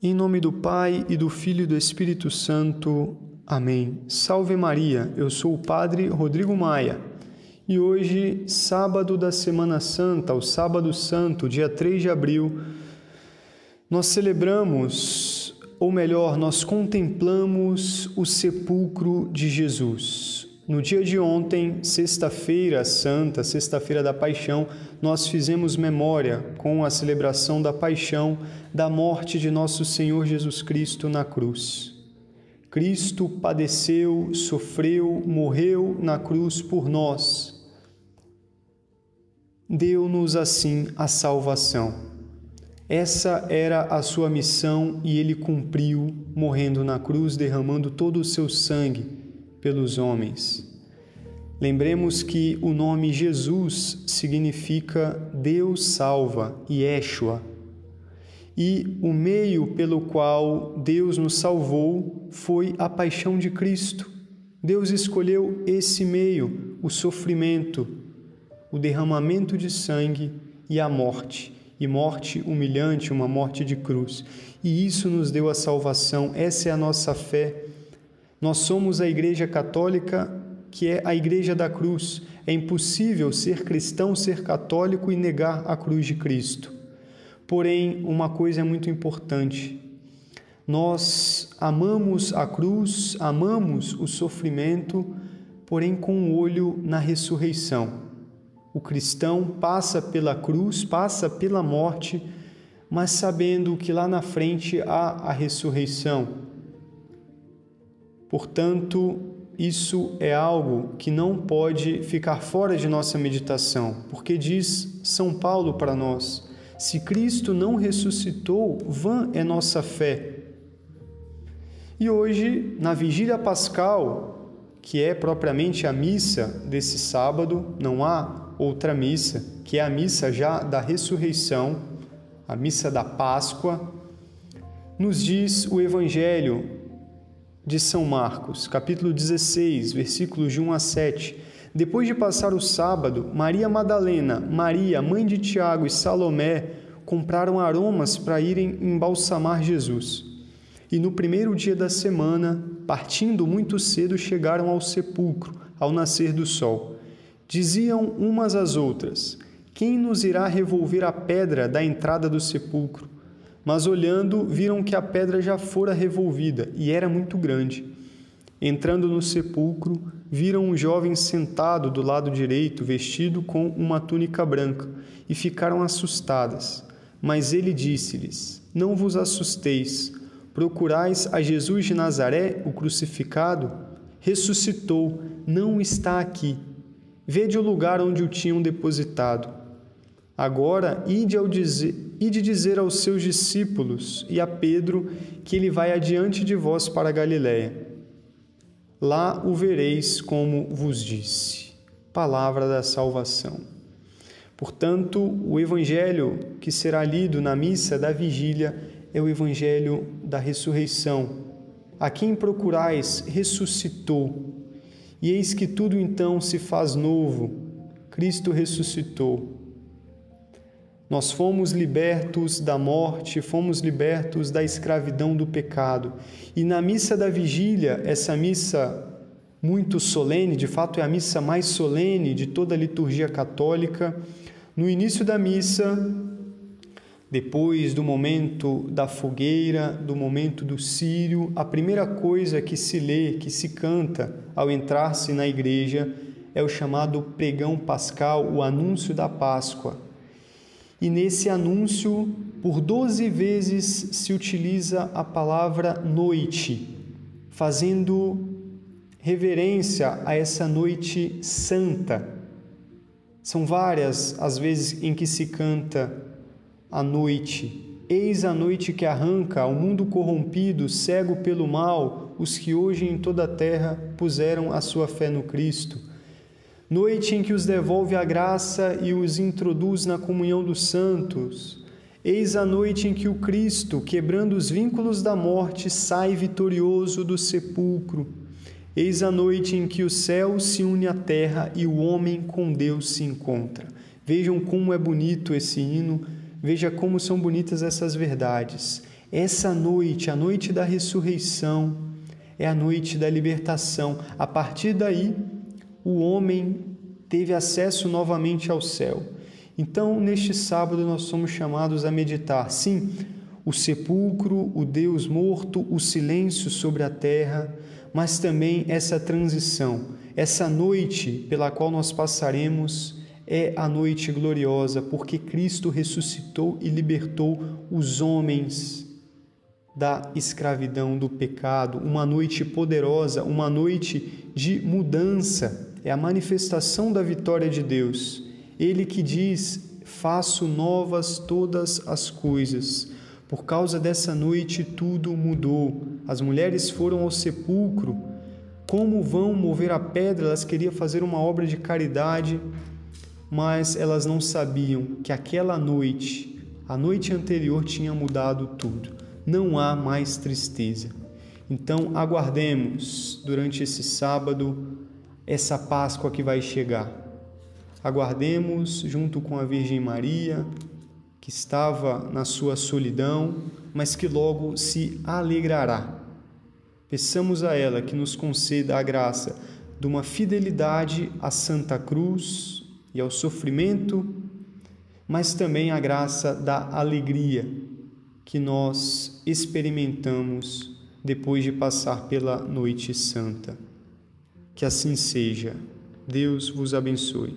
Em nome do Pai e do Filho e do Espírito Santo. Amém. Salve Maria, eu sou o Padre Rodrigo Maia e hoje, sábado da Semana Santa, o Sábado Santo, dia 3 de abril, nós celebramos, ou melhor, nós contemplamos o sepulcro de Jesus. No dia de ontem, sexta-feira santa, sexta-feira da paixão, nós fizemos memória com a celebração da paixão, da morte de nosso Senhor Jesus Cristo na cruz. Cristo padeceu, sofreu, morreu na cruz por nós. Deu-nos assim a salvação. Essa era a sua missão e ele cumpriu, morrendo na cruz, derramando todo o seu sangue pelos homens. Lembremos que o nome Jesus significa Deus salva, Yeshua. E o meio pelo qual Deus nos salvou foi a paixão de Cristo. Deus escolheu esse meio, o sofrimento, o derramamento de sangue e a morte, e morte humilhante, uma morte de cruz. E isso nos deu a salvação, essa é a nossa fé nós somos a Igreja Católica, que é a Igreja da Cruz. É impossível ser cristão, ser católico e negar a cruz de Cristo. Porém, uma coisa é muito importante. Nós amamos a cruz, amamos o sofrimento, porém com o um olho na ressurreição. O cristão passa pela cruz, passa pela morte, mas sabendo que lá na frente há a ressurreição Portanto, isso é algo que não pode ficar fora de nossa meditação, porque diz São Paulo para nós: se Cristo não ressuscitou, vã é nossa fé. E hoje, na vigília pascal, que é propriamente a missa desse sábado, não há outra missa, que é a missa já da ressurreição, a missa da Páscoa, nos diz o Evangelho de São Marcos, capítulo 16, versículos de 1 a 7. Depois de passar o sábado, Maria Madalena, Maria, mãe de Tiago e Salomé compraram aromas para irem embalsamar Jesus. E no primeiro dia da semana, partindo muito cedo, chegaram ao sepulcro, ao nascer do sol. Diziam umas às outras: Quem nos irá revolver a pedra da entrada do sepulcro? Mas olhando, viram que a pedra já fora revolvida e era muito grande. Entrando no sepulcro, viram um jovem sentado do lado direito, vestido com uma túnica branca, e ficaram assustadas. Mas ele disse-lhes: Não vos assusteis. Procurais a Jesus de Nazaré, o crucificado? Ressuscitou, não está aqui. Vede o lugar onde o tinham depositado. Agora, ide, ao dizer, ide dizer aos seus discípulos e a Pedro que ele vai adiante de vós para Galiléia. Lá o vereis como vos disse. Palavra da salvação. Portanto, o evangelho que será lido na missa da vigília é o evangelho da ressurreição. A quem procurais ressuscitou. E eis que tudo então se faz novo. Cristo ressuscitou. Nós fomos libertos da morte, fomos libertos da escravidão do pecado. E na missa da vigília, essa missa muito solene, de fato é a missa mais solene de toda a liturgia católica, no início da missa, depois do momento da fogueira, do momento do círio, a primeira coisa que se lê, que se canta ao entrar-se na igreja é o chamado pregão pascal, o anúncio da Páscoa e nesse anúncio, por doze vezes se utiliza a palavra noite, fazendo reverência a essa noite santa. São várias as vezes em que se canta a noite. Eis a noite que arranca ao mundo corrompido, cego pelo mal, os que hoje em toda a terra puseram a sua fé no Cristo noite em que os devolve a graça e os introduz na comunhão dos santos. Eis a noite em que o Cristo, quebrando os vínculos da morte, sai vitorioso do sepulcro. Eis a noite em que o céu se une à terra e o homem com Deus se encontra. Vejam como é bonito esse hino, veja como são bonitas essas verdades. Essa noite, a noite da ressurreição, é a noite da libertação. A partir daí, o homem teve acesso novamente ao céu. Então, neste sábado, nós somos chamados a meditar, sim, o sepulcro, o Deus morto, o silêncio sobre a terra, mas também essa transição, essa noite pela qual nós passaremos é a noite gloriosa, porque Cristo ressuscitou e libertou os homens da escravidão, do pecado, uma noite poderosa, uma noite de mudança, é a manifestação da vitória de Deus. Ele que diz: Faço novas todas as coisas. Por causa dessa noite tudo mudou. As mulheres foram ao sepulcro. Como vão mover a pedra? Elas queriam fazer uma obra de caridade, mas elas não sabiam que aquela noite, a noite anterior, tinha mudado tudo. Não há mais tristeza. Então, aguardemos durante esse sábado essa Páscoa que vai chegar. Aguardemos junto com a Virgem Maria, que estava na sua solidão, mas que logo se alegrará. Peçamos a ela que nos conceda a graça de uma fidelidade à Santa Cruz e ao sofrimento, mas também a graça da alegria que nós experimentamos depois de passar pela Noite Santa. Que assim seja. Deus vos abençoe.